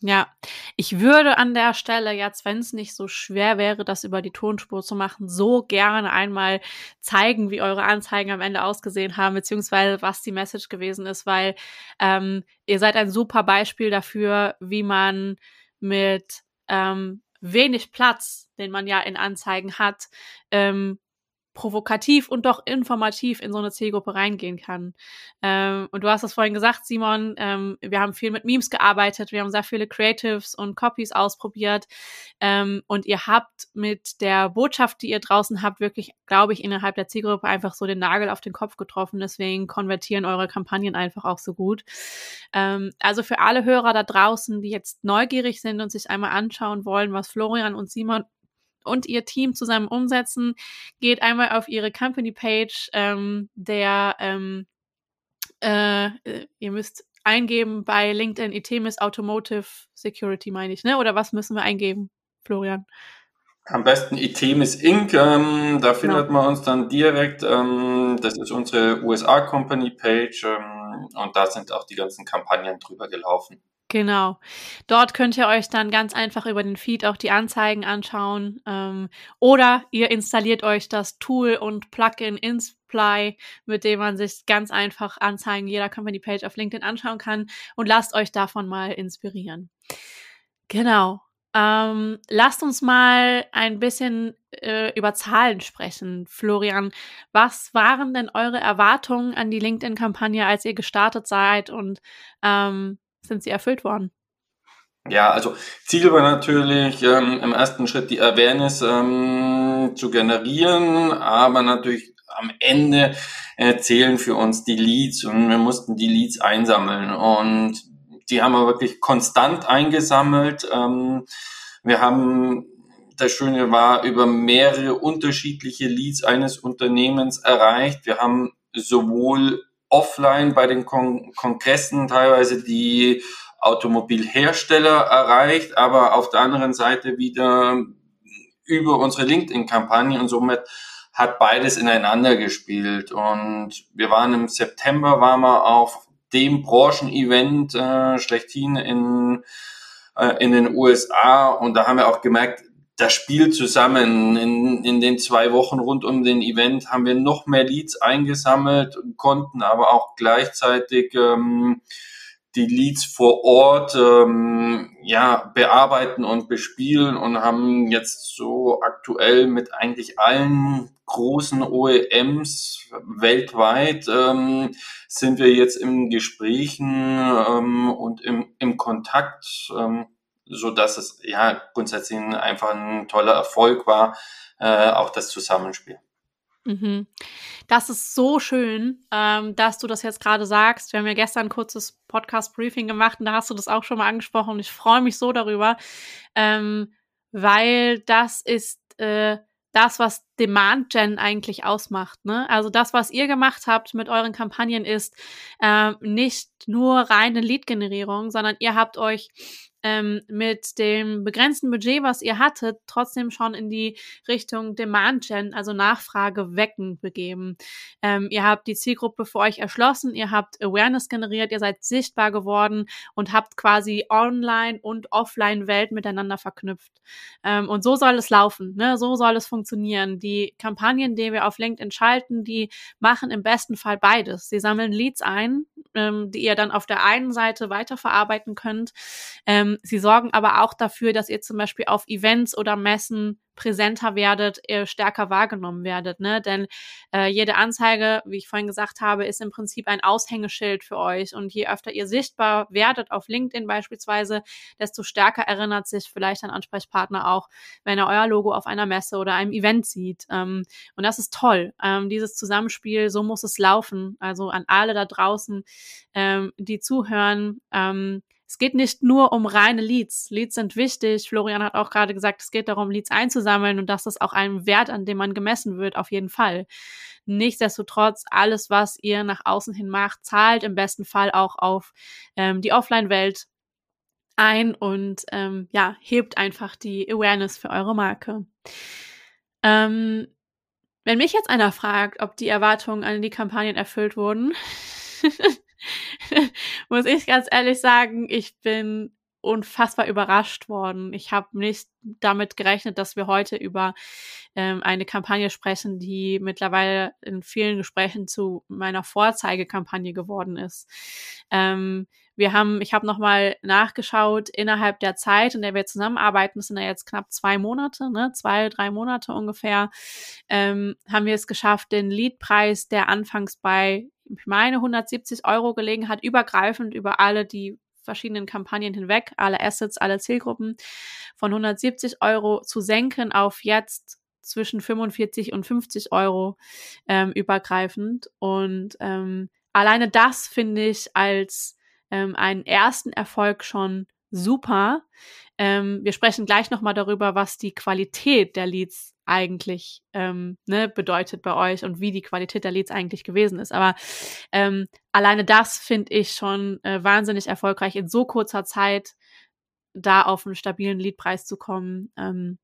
Ja, ich würde an der Stelle jetzt, wenn es nicht so schwer wäre, das über die Tonspur zu machen, so gerne einmal zeigen, wie eure Anzeigen am Ende ausgesehen haben, beziehungsweise was die Message gewesen ist, weil ähm, ihr seid ein super Beispiel dafür, wie man mit ähm, wenig Platz, den man ja in Anzeigen hat, ähm, provokativ und doch informativ in so eine Zielgruppe reingehen kann. Ähm, und du hast es vorhin gesagt, Simon, ähm, wir haben viel mit Memes gearbeitet, wir haben sehr viele Creatives und Copies ausprobiert ähm, und ihr habt mit der Botschaft, die ihr draußen habt, wirklich, glaube ich, innerhalb der Zielgruppe einfach so den Nagel auf den Kopf getroffen. Deswegen konvertieren eure Kampagnen einfach auch so gut. Ähm, also für alle Hörer da draußen, die jetzt neugierig sind und sich einmal anschauen wollen, was Florian und Simon und ihr Team zusammen umsetzen, geht einmal auf ihre Company Page, ähm, der ähm, äh, äh, ihr müsst eingeben bei LinkedIn Itemis Automotive Security, meine ich, ne? Oder was müssen wir eingeben, Florian? Am besten Itemis Inc. Ähm, da findet genau. man uns dann direkt. Ähm, das ist unsere USA Company Page ähm, und da sind auch die ganzen Kampagnen drüber gelaufen. Genau. Dort könnt ihr euch dann ganz einfach über den Feed auch die Anzeigen anschauen. Ähm, oder ihr installiert euch das Tool und Plugin Insply, mit dem man sich ganz einfach Anzeigen jeder Company Page auf LinkedIn anschauen kann und lasst euch davon mal inspirieren. Genau. Ähm, lasst uns mal ein bisschen äh, über Zahlen sprechen. Florian, was waren denn eure Erwartungen an die LinkedIn-Kampagne, als ihr gestartet seid und ähm, sind sie erfüllt worden? Ja, also Ziel war natürlich ähm, im ersten Schritt die Awareness ähm, zu generieren, aber natürlich am Ende äh, zählen für uns die Leads und wir mussten die Leads einsammeln und die haben wir wirklich konstant eingesammelt. Ähm, wir haben das Schöne war, über mehrere unterschiedliche Leads eines Unternehmens erreicht. Wir haben sowohl offline bei den Kon Kongressen teilweise die Automobilhersteller erreicht, aber auf der anderen Seite wieder über unsere LinkedIn-Kampagne und somit hat beides ineinander gespielt. Und wir waren im September, waren wir auf dem Branchen-Event äh, schlechthin in, äh, in den USA und da haben wir auch gemerkt, das Spiel zusammen. In, in den zwei Wochen rund um den Event haben wir noch mehr Leads eingesammelt, konnten aber auch gleichzeitig ähm, die Leads vor Ort ähm, ja bearbeiten und bespielen und haben jetzt so aktuell mit eigentlich allen großen OEMs weltweit ähm, sind wir jetzt im Gesprächen ähm, und im, im Kontakt. Ähm, so dass es ja grundsätzlich einfach ein toller Erfolg war, äh, auch das Zusammenspiel. Mhm. Das ist so schön, ähm, dass du das jetzt gerade sagst. Wir haben ja gestern ein kurzes Podcast-Briefing gemacht und da hast du das auch schon mal angesprochen und ich freue mich so darüber, ähm, weil das ist äh, das, was Demand Gen eigentlich ausmacht. Ne? Also das, was ihr gemacht habt mit euren Kampagnen, ist äh, nicht nur reine Lead-Generierung, sondern ihr habt euch ähm, mit dem begrenzten Budget, was ihr hattet, trotzdem schon in die Richtung Demand Gen, also Nachfrage wecken, begeben. Ähm, ihr habt die Zielgruppe für euch erschlossen, ihr habt Awareness generiert, ihr seid sichtbar geworden und habt quasi Online- und Offline-Welt miteinander verknüpft. Ähm, und so soll es laufen, ne? so soll es funktionieren. Die Kampagnen, die wir auf LinkedIn schalten, die machen im besten Fall beides. Sie sammeln Leads ein, ähm, die ihr dann auf der einen Seite weiterverarbeiten könnt. Ähm, sie sorgen aber auch dafür, dass ihr zum Beispiel auf Events oder Messen präsenter werdet, ihr stärker wahrgenommen werdet. Ne? Denn äh, jede Anzeige, wie ich vorhin gesagt habe, ist im Prinzip ein Aushängeschild für euch. Und je öfter ihr sichtbar werdet auf LinkedIn beispielsweise, desto stärker erinnert sich vielleicht ein Ansprechpartner auch, wenn er euer Logo auf einer Messe oder einem Event sieht. Ähm, und das ist toll. Ähm, dieses Zusammenspiel, so muss es laufen. Also an alle da draußen, ähm, die zuhören. Ähm, es geht nicht nur um reine Leads. Leads sind wichtig. Florian hat auch gerade gesagt, es geht darum, Leads einzusammeln und das ist auch ein Wert, an dem man gemessen wird, auf jeden Fall. Nichtsdestotrotz, alles, was ihr nach außen hin macht, zahlt im besten Fall auch auf ähm, die Offline-Welt ein und ähm, ja, hebt einfach die Awareness für eure Marke. Ähm, wenn mich jetzt einer fragt, ob die Erwartungen an die Kampagnen erfüllt wurden, muss ich ganz ehrlich sagen, ich bin unfassbar überrascht worden. Ich habe nicht damit gerechnet, dass wir heute über ähm, eine Kampagne sprechen, die mittlerweile in vielen Gesprächen zu meiner Vorzeigekampagne geworden ist. Ähm, wir haben, ich habe nochmal nachgeschaut, innerhalb der Zeit, in der wir zusammenarbeiten, das sind ja jetzt knapp zwei Monate, ne, zwei, drei Monate ungefähr, ähm, haben wir es geschafft, den Leadpreis, der anfangs bei, ich meine, 170 Euro gelegen hat, übergreifend über alle die verschiedenen Kampagnen hinweg, alle Assets, alle Zielgruppen, von 170 Euro zu senken auf jetzt zwischen 45 und 50 Euro ähm, übergreifend. Und ähm, alleine das finde ich als ähm, einen ersten Erfolg schon super. Ähm, wir sprechen gleich nochmal darüber, was die Qualität der Leads eigentlich ähm, ne, bedeutet bei euch und wie die Qualität der Leads eigentlich gewesen ist. Aber ähm, alleine das finde ich schon äh, wahnsinnig erfolgreich, in so kurzer Zeit da auf einen stabilen Leadpreis zu kommen. Ähm,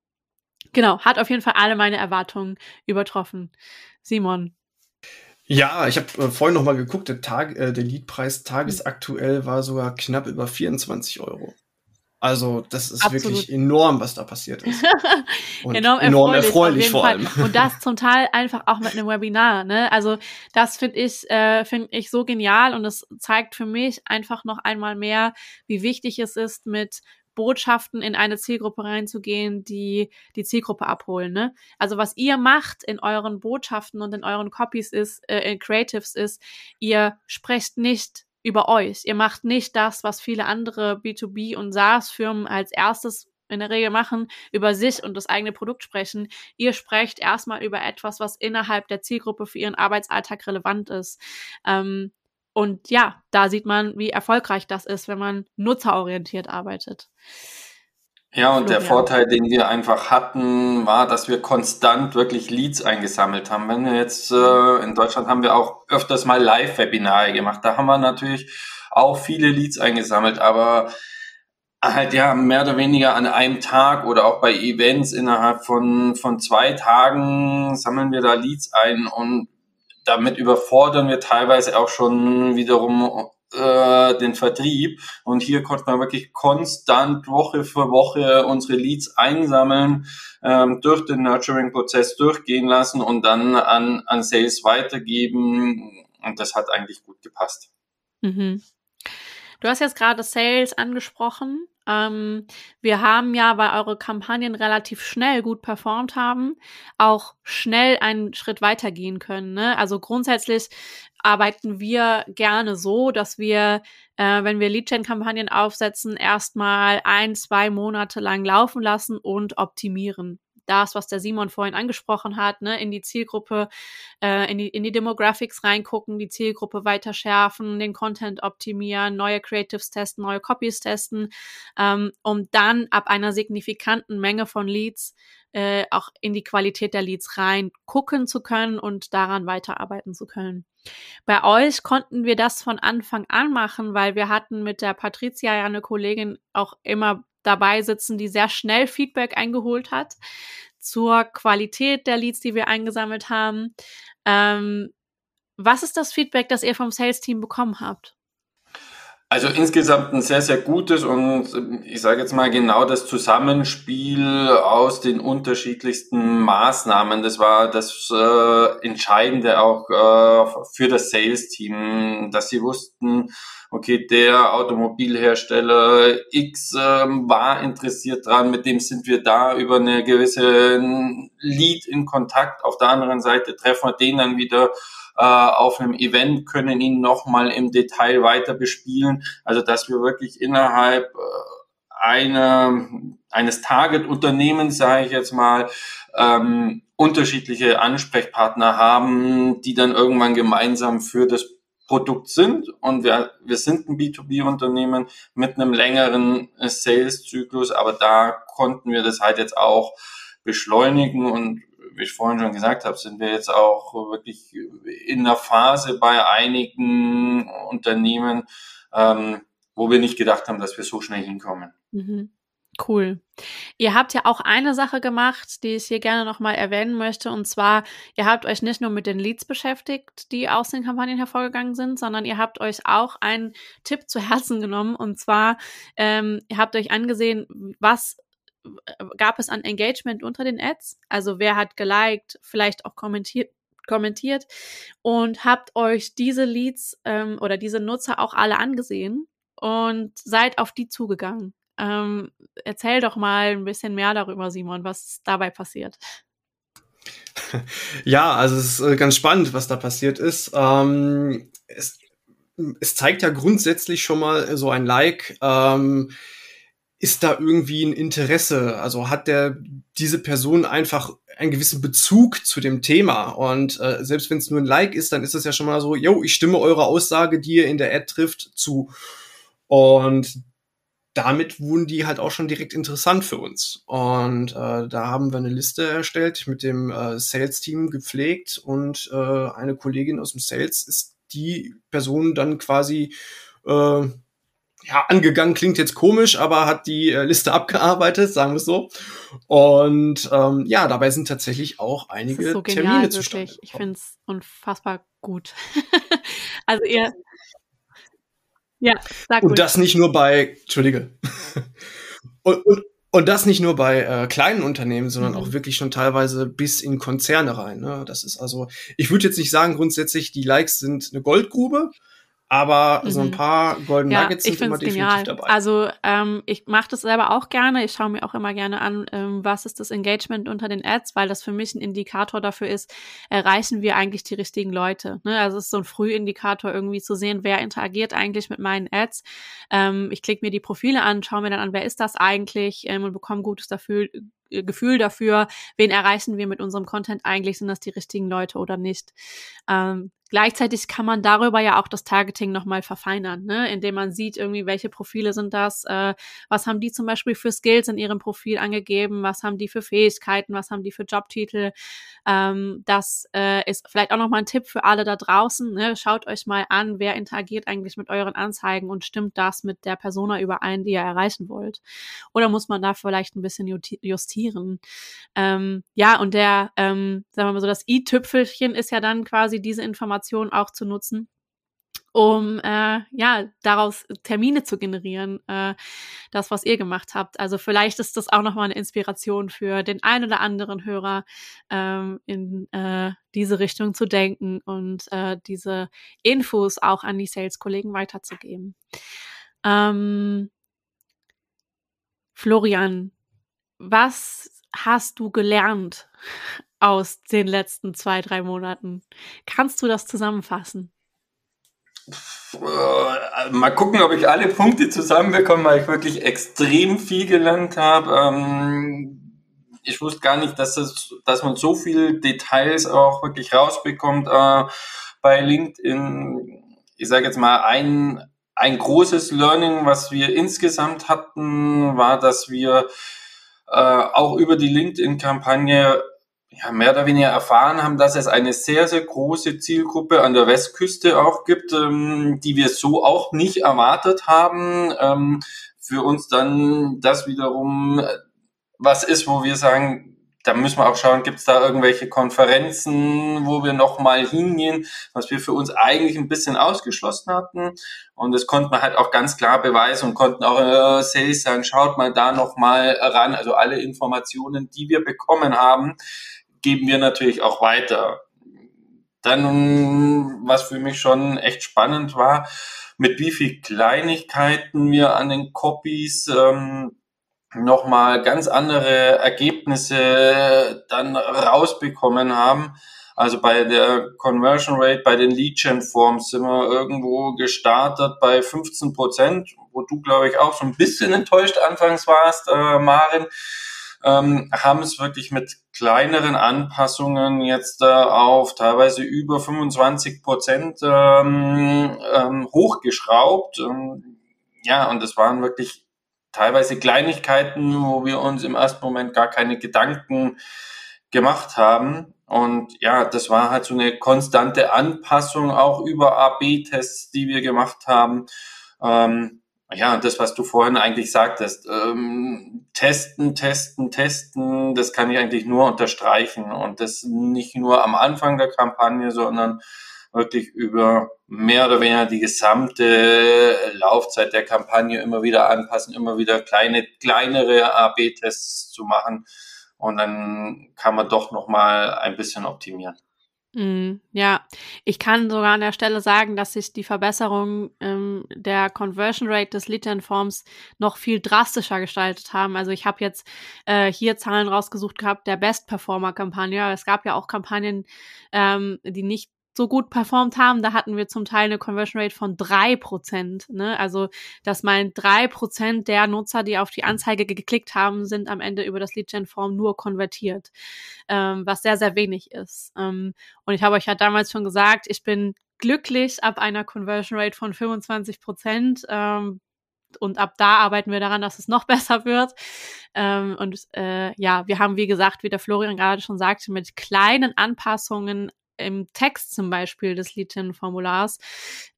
genau, hat auf jeden Fall alle meine Erwartungen übertroffen. Simon, ja, ich habe äh, vorhin noch mal geguckt, der, Tag, äh, der Liedpreis tagesaktuell war sogar knapp über 24 Euro. Also das ist Absolut. wirklich enorm, was da passiert ist. Und enorm, enorm erfreulich, erfreulich vor allem. Und das zum Teil einfach auch mit einem Webinar. Ne? Also das finde ich, äh, finde ich so genial und es zeigt für mich einfach noch einmal mehr, wie wichtig es ist, mit Botschaften in eine Zielgruppe reinzugehen, die die Zielgruppe abholen. Ne? Also was ihr macht in euren Botschaften und in euren Copies ist, äh, in Creatives ist, ihr sprecht nicht über euch. Ihr macht nicht das, was viele andere B2B und SaaS-Firmen als erstes in der Regel machen, über sich und das eigene Produkt sprechen. Ihr sprecht erstmal über etwas, was innerhalb der Zielgruppe für ihren Arbeitsalltag relevant ist. Ähm, und ja, da sieht man, wie erfolgreich das ist, wenn man nutzerorientiert arbeitet. Ja, und der Vorteil, den wir einfach hatten, war, dass wir konstant wirklich Leads eingesammelt haben. Wenn wir jetzt äh, in Deutschland haben wir auch öfters mal Live-Webinare gemacht. Da haben wir natürlich auch viele Leads eingesammelt, aber halt ja mehr oder weniger an einem Tag oder auch bei Events innerhalb von, von zwei Tagen sammeln wir da Leads ein und damit überfordern wir teilweise auch schon wiederum äh, den Vertrieb. Und hier konnte man wirklich konstant Woche für Woche unsere Leads einsammeln, ähm, durch den Nurturing-Prozess durchgehen lassen und dann an, an Sales weitergeben. Und das hat eigentlich gut gepasst. Mhm. Du hast jetzt gerade Sales angesprochen. Ähm, wir haben ja, weil eure Kampagnen relativ schnell gut performt haben, auch schnell einen Schritt weitergehen können. Ne? Also grundsätzlich arbeiten wir gerne so, dass wir, äh, wenn wir Lead-Gen-Kampagnen aufsetzen, erstmal ein, zwei Monate lang laufen lassen und optimieren das, was der Simon vorhin angesprochen hat, ne, in die Zielgruppe, äh, in, die, in die Demographics reingucken, die Zielgruppe weiter schärfen, den Content optimieren, neue Creatives testen, neue Copies testen, ähm, um dann ab einer signifikanten Menge von Leads äh, auch in die Qualität der Leads rein gucken zu können und daran weiterarbeiten zu können. Bei euch konnten wir das von Anfang an machen, weil wir hatten mit der Patricia ja eine Kollegin auch immer dabei sitzen, die sehr schnell Feedback eingeholt hat zur Qualität der Leads, die wir eingesammelt haben. Ähm, was ist das Feedback, das ihr vom Sales-Team bekommen habt? Also insgesamt ein sehr, sehr gutes und ich sage jetzt mal genau das Zusammenspiel aus den unterschiedlichsten Maßnahmen. Das war das äh, Entscheidende auch äh, für das Sales-Team, dass sie wussten, okay, der Automobilhersteller X ähm, war interessiert dran, mit dem sind wir da über eine gewisse Lead in Kontakt. Auf der anderen Seite treffen wir den dann wieder äh, auf einem Event, können ihn nochmal im Detail weiter bespielen. Also dass wir wirklich innerhalb äh, einer, eines Target-Unternehmens, sage ich jetzt mal, ähm, unterschiedliche Ansprechpartner haben, die dann irgendwann gemeinsam für das Produkt sind und wir, wir sind ein B2B-Unternehmen mit einem längeren äh, Sales-Zyklus, aber da konnten wir das halt jetzt auch beschleunigen und wie ich vorhin schon gesagt habe, sind wir jetzt auch wirklich in der Phase bei einigen Unternehmen, ähm, wo wir nicht gedacht haben, dass wir so schnell hinkommen. Mhm. Cool. Ihr habt ja auch eine Sache gemacht, die ich hier gerne nochmal erwähnen möchte. Und zwar, ihr habt euch nicht nur mit den Leads beschäftigt, die aus den Kampagnen hervorgegangen sind, sondern ihr habt euch auch einen Tipp zu Herzen genommen. Und zwar, ähm, ihr habt euch angesehen, was gab es an Engagement unter den Ads? Also wer hat geliked, vielleicht auch kommentiert, kommentiert und habt euch diese Leads ähm, oder diese Nutzer auch alle angesehen und seid auf die zugegangen. Ähm, erzähl doch mal ein bisschen mehr darüber, Simon, was dabei passiert. Ja, also es ist äh, ganz spannend, was da passiert ist. Ähm, es, es, zeigt ja grundsätzlich schon mal so ein Like. Ähm, ist da irgendwie ein Interesse? Also hat der diese Person einfach einen gewissen Bezug zu dem Thema? Und äh, selbst wenn es nur ein Like ist, dann ist es ja schon mal so, yo, ich stimme eurer Aussage, die ihr in der Ad trifft, zu. Und damit wurden die halt auch schon direkt interessant für uns. Und äh, da haben wir eine Liste erstellt, mit dem äh, Sales-Team gepflegt und äh, eine Kollegin aus dem Sales ist die Person dann quasi äh, ja, angegangen klingt jetzt komisch, aber hat die äh, Liste abgearbeitet, sagen wir es so. Und ähm, ja, dabei sind tatsächlich auch einige so genial, Termine zustande. Wirklich. Ich finde es unfassbar gut. also ihr ja, sag Und das nicht nur bei, Entschuldige. und, und, und das nicht nur bei äh, kleinen Unternehmen, sondern mhm. auch wirklich schon teilweise bis in Konzerne rein. Ne? Das ist also, ich würde jetzt nicht sagen, grundsätzlich, die Likes sind eine Goldgrube, aber mhm. so ein mhm. paar Golden ja, Nuggets sind immer definitiv genial. dabei. Also ähm, ich mache das selber auch gerne. Ich schaue mir auch immer gerne an, ähm, was ist das Engagement unter den Ads, weil das für mich ein Indikator dafür ist, erreichen wir eigentlich die richtigen Leute. Ne? Also es ist so ein Frühindikator irgendwie zu sehen, wer interagiert eigentlich mit meinen Ads. Ähm, ich klicke mir die Profile an, schaue mir dann an, wer ist das eigentlich ähm, und bekomme gutes dafür, äh, Gefühl dafür, wen erreichen wir mit unserem Content eigentlich, sind das die richtigen Leute oder nicht. Ähm, Gleichzeitig kann man darüber ja auch das Targeting nochmal verfeinern, ne? indem man sieht, irgendwie, welche Profile sind das, äh, was haben die zum Beispiel für Skills in ihrem Profil angegeben, was haben die für Fähigkeiten, was haben die für Jobtitel. Ähm, das äh, ist vielleicht auch nochmal ein Tipp für alle da draußen. Ne? Schaut euch mal an, wer interagiert eigentlich mit euren Anzeigen und stimmt das mit der Persona überein, die ihr erreichen wollt. Oder muss man da vielleicht ein bisschen justieren? Ähm, ja, und der, ähm, sagen wir mal so, das i-Tüpfelchen ist ja dann quasi diese Information, Informationen auch zu nutzen, um äh, ja daraus Termine zu generieren, äh, das was ihr gemacht habt. Also vielleicht ist das auch noch mal eine Inspiration für den einen oder anderen Hörer ähm, in äh, diese Richtung zu denken und äh, diese Infos auch an die Sales-Kollegen weiterzugeben. Ähm, Florian, was hast du gelernt aus den letzten zwei, drei Monaten? Kannst du das zusammenfassen? Äh, mal gucken, ob ich alle Punkte zusammenbekomme, weil ich wirklich extrem viel gelernt habe. Ähm, ich wusste gar nicht, dass, es, dass man so viele Details auch wirklich rausbekommt äh, bei LinkedIn. Ich sage jetzt mal, ein, ein großes Learning, was wir insgesamt hatten, war, dass wir äh, auch über die LinkedIn-Kampagne ja, mehr oder weniger erfahren haben, dass es eine sehr, sehr große Zielgruppe an der Westküste auch gibt, ähm, die wir so auch nicht erwartet haben. Ähm, für uns dann das wiederum was ist, wo wir sagen, da müssen wir auch schauen, gibt es da irgendwelche Konferenzen, wo wir nochmal hingehen, was wir für uns eigentlich ein bisschen ausgeschlossen hatten. Und das konnten wir halt auch ganz klar beweisen und konnten auch äh, Sales sagen, schaut mal da nochmal ran. Also alle Informationen, die wir bekommen haben, geben wir natürlich auch weiter. Dann, was für mich schon echt spannend war, mit wie viel Kleinigkeiten wir an den Copies ähm, nochmal ganz andere Ergebnisse dann rausbekommen haben. Also bei der Conversion Rate, bei den Lead Gen Forms sind wir irgendwo gestartet bei 15 Prozent, wo du, glaube ich, auch so ein bisschen enttäuscht anfangs warst, äh, Marin ähm, haben es wirklich mit kleineren Anpassungen jetzt äh, auf teilweise über 25 Prozent ähm, ähm, hochgeschraubt. Ähm, ja, und es waren wirklich teilweise Kleinigkeiten, wo wir uns im ersten Moment gar keine Gedanken gemacht haben. Und ja, das war halt so eine konstante Anpassung auch über AB-Tests, die wir gemacht haben. Ähm, ja, das, was du vorhin eigentlich sagtest, ähm, testen, testen, testen, das kann ich eigentlich nur unterstreichen und das nicht nur am Anfang der Kampagne, sondern wirklich über mehr oder weniger die gesamte Laufzeit der Kampagne immer wieder anpassen, immer wieder kleine, kleinere AB-Tests zu machen und dann kann man doch noch mal ein bisschen optimieren. Mm, ja, ich kann sogar an der Stelle sagen, dass sich die Verbesserung ähm, der Conversion Rate des Lead-Gen-Forms noch viel drastischer gestaltet haben. Also ich habe jetzt äh, hier Zahlen rausgesucht gehabt der Best-Performer-Kampagne. Es gab ja auch Kampagnen, ähm, die nicht so gut performt haben, da hatten wir zum Teil eine Conversion Rate von drei Prozent. Ne? Also das meint drei Prozent der Nutzer, die auf die Anzeige geklickt haben, sind am Ende über das Lead-Gen-Form nur konvertiert, ähm, was sehr, sehr wenig ist. Ähm, und ich habe euch ja damals schon gesagt, ich bin glücklich ab einer Conversion Rate von 25 Prozent. Ähm, und ab da arbeiten wir daran, dass es noch besser wird. Ähm, und äh, ja, wir haben, wie gesagt, wie der Florian gerade schon sagte, mit kleinen Anpassungen im Text zum Beispiel des LinkedIn-Formulars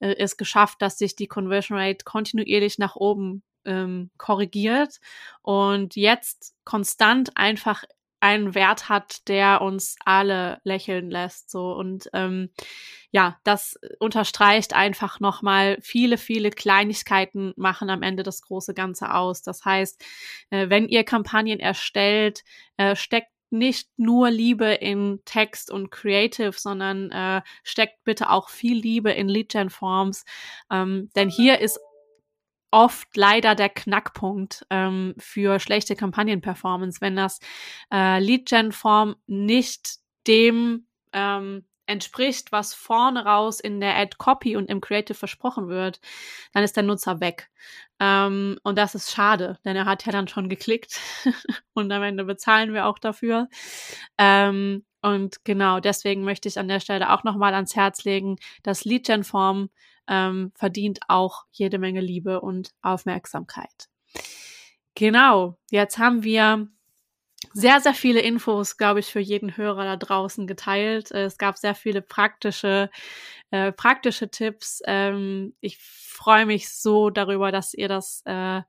äh, es geschafft, dass sich die Conversion Rate kontinuierlich nach oben ähm, korrigiert und jetzt konstant einfach einen Wert hat, der uns alle lächeln lässt. So und ähm, ja, das unterstreicht einfach nochmal viele, viele Kleinigkeiten machen am Ende das große Ganze aus. Das heißt, äh, wenn ihr Kampagnen erstellt, äh, steckt nicht nur Liebe in Text und Creative, sondern äh, steckt bitte auch viel Liebe in Lead-Gen-Forms. Ähm, denn hier ist oft leider der Knackpunkt ähm, für schlechte Kampagnenperformance, wenn das äh, Lead-Gen-Form nicht dem ähm, entspricht, was vorne raus in der Ad-Copy und im Creative versprochen wird, dann ist der Nutzer weg. Ähm, und das ist schade, denn er hat ja dann schon geklickt und am Ende bezahlen wir auch dafür. Ähm, und genau deswegen möchte ich an der Stelle auch nochmal ans Herz legen, dass Lead-Gen-Form ähm, verdient auch jede Menge Liebe und Aufmerksamkeit. Genau, jetzt haben wir sehr, sehr viele Infos, glaube ich, für jeden Hörer da draußen geteilt. Es gab sehr viele praktische, äh, praktische Tipps. Ähm, ich freue mich so darüber, dass ihr das äh,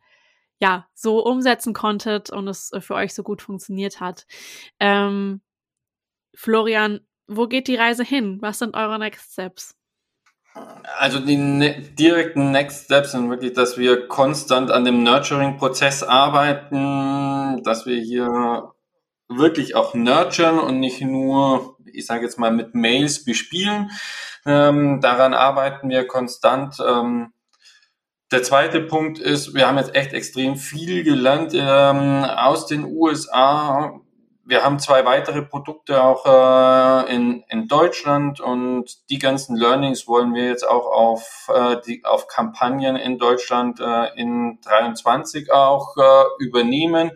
ja so umsetzen konntet und es für euch so gut funktioniert hat. Ähm, Florian, wo geht die Reise hin? Was sind eure Next Steps? Also die ne direkten Next Steps sind wirklich, dass wir konstant an dem Nurturing-Prozess arbeiten, dass wir hier wirklich auch nurturen und nicht nur, ich sage jetzt mal, mit Mails bespielen. Ähm, daran arbeiten wir konstant. Ähm, der zweite Punkt ist, wir haben jetzt echt extrem viel gelernt ähm, aus den USA wir haben zwei weitere Produkte auch äh, in, in Deutschland und die ganzen Learnings wollen wir jetzt auch auf, äh, die, auf Kampagnen in Deutschland äh, in 23 auch äh, übernehmen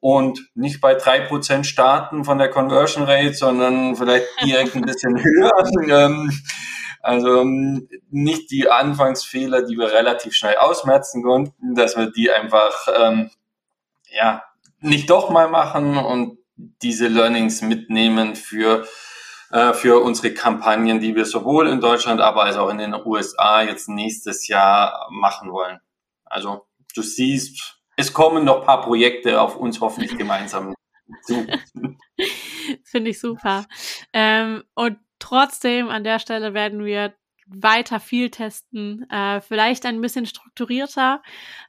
und nicht bei drei Prozent starten von der Conversion Rate, sondern vielleicht direkt ein bisschen höher. Ähm, also ähm, nicht die Anfangsfehler, die wir relativ schnell ausmerzen konnten, dass wir die einfach ähm, ja nicht doch mal machen und diese Learnings mitnehmen für, äh, für unsere Kampagnen, die wir sowohl in Deutschland, aber als auch in den USA jetzt nächstes Jahr machen wollen. Also du siehst, es kommen noch paar Projekte auf uns hoffentlich gemeinsam zu. Finde ich super. Ähm, und trotzdem an der Stelle werden wir weiter viel testen, äh, vielleicht ein bisschen strukturierter.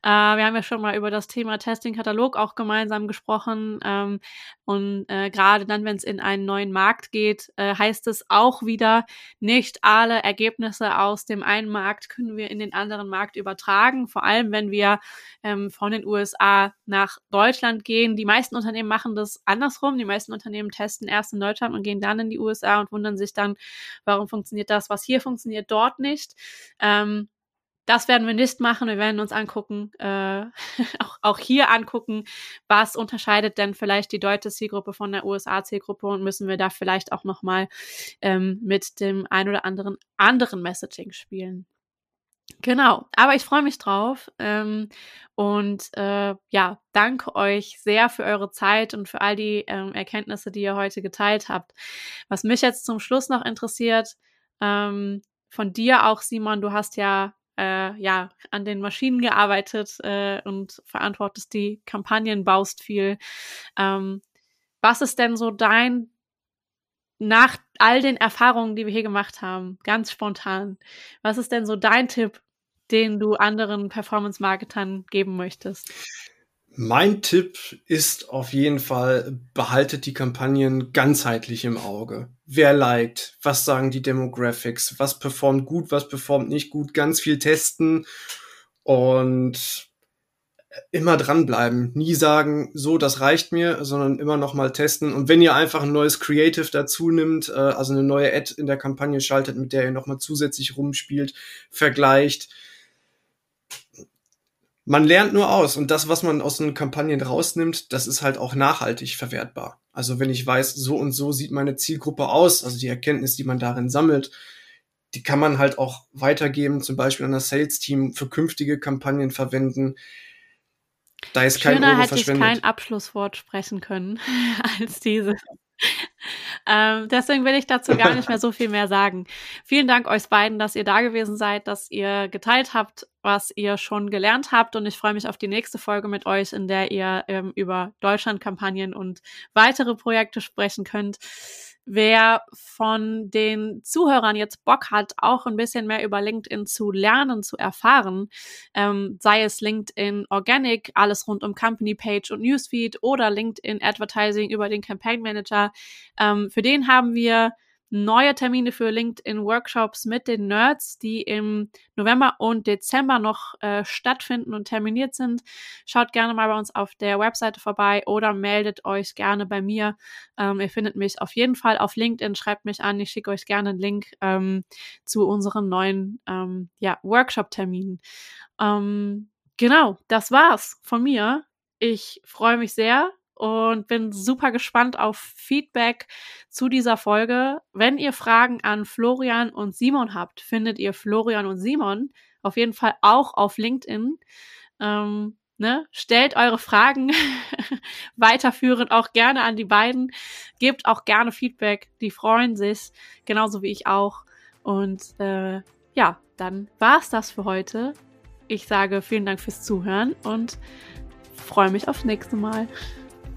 Äh, wir haben ja schon mal über das Thema Testing-Katalog auch gemeinsam gesprochen. Ähm, und äh, gerade dann, wenn es in einen neuen Markt geht, äh, heißt es auch wieder, nicht alle Ergebnisse aus dem einen Markt können wir in den anderen Markt übertragen. Vor allem, wenn wir ähm, von den USA nach Deutschland gehen. Die meisten Unternehmen machen das andersrum. Die meisten Unternehmen testen erst in Deutschland und gehen dann in die USA und wundern sich dann, warum funktioniert das, was hier funktioniert, dort nicht. Ähm, das werden wir nicht machen. Wir werden uns angucken, äh, auch, auch hier angucken, was unterscheidet denn vielleicht die deutsche Zielgruppe von der USA-Zielgruppe und müssen wir da vielleicht auch nochmal ähm, mit dem ein oder anderen anderen Messaging spielen. Genau, aber ich freue mich drauf ähm, und äh, ja, danke euch sehr für eure Zeit und für all die ähm, Erkenntnisse, die ihr heute geteilt habt. Was mich jetzt zum Schluss noch interessiert, ähm, von dir auch, Simon, du hast ja äh, ja an den Maschinen gearbeitet äh, und verantwortest die Kampagnen, baust viel. Ähm, was ist denn so dein nach all den Erfahrungen, die wir hier gemacht haben, ganz spontan, was ist denn so dein Tipp, den du anderen Performance-Marketern geben möchtest? Mein Tipp ist auf jeden Fall, behaltet die Kampagnen ganzheitlich im Auge. Wer liked, was sagen die Demographics, was performt gut, was performt nicht gut, ganz viel testen und immer dranbleiben. Nie sagen, so, das reicht mir, sondern immer noch mal testen. Und wenn ihr einfach ein neues Creative dazu nimmt, äh, also eine neue Ad in der Kampagne schaltet, mit der ihr noch mal zusätzlich rumspielt, vergleicht, man lernt nur aus und das, was man aus den Kampagnen rausnimmt, das ist halt auch nachhaltig verwertbar. Also wenn ich weiß, so und so sieht meine Zielgruppe aus, also die Erkenntnis, die man darin sammelt, die kann man halt auch weitergeben, zum Beispiel an das Sales-Team für künftige Kampagnen verwenden. Da ist Schöner kein Euro hätte ich kein Abschlusswort sprechen können als diese. Ähm, deswegen will ich dazu gar nicht mehr so viel mehr sagen. Vielen Dank euch beiden, dass ihr da gewesen seid, dass ihr geteilt habt, was ihr schon gelernt habt. Und ich freue mich auf die nächste Folge mit euch, in der ihr ähm, über Deutschlandkampagnen und weitere Projekte sprechen könnt. Wer von den Zuhörern jetzt Bock hat, auch ein bisschen mehr über LinkedIn zu lernen, zu erfahren, ähm, sei es LinkedIn Organic, alles rund um Company Page und Newsfeed oder LinkedIn Advertising über den Campaign Manager, ähm, für den haben wir neue Termine für LinkedIn-Workshops mit den Nerds, die im November und Dezember noch äh, stattfinden und terminiert sind. Schaut gerne mal bei uns auf der Webseite vorbei oder meldet euch gerne bei mir. Ähm, ihr findet mich auf jeden Fall auf LinkedIn, schreibt mich an, ich schicke euch gerne einen Link ähm, zu unseren neuen ähm, ja, Workshop-Terminen. Ähm, genau, das war's von mir. Ich freue mich sehr und bin super gespannt auf Feedback zu dieser Folge. Wenn ihr Fragen an Florian und Simon habt, findet ihr Florian und Simon auf jeden Fall auch auf LinkedIn. Ähm, ne? Stellt eure Fragen weiterführend auch gerne an die beiden. Gebt auch gerne Feedback. Die freuen sich, genauso wie ich auch. Und äh, ja, dann war's das für heute. Ich sage vielen Dank fürs Zuhören und freue mich aufs nächste Mal.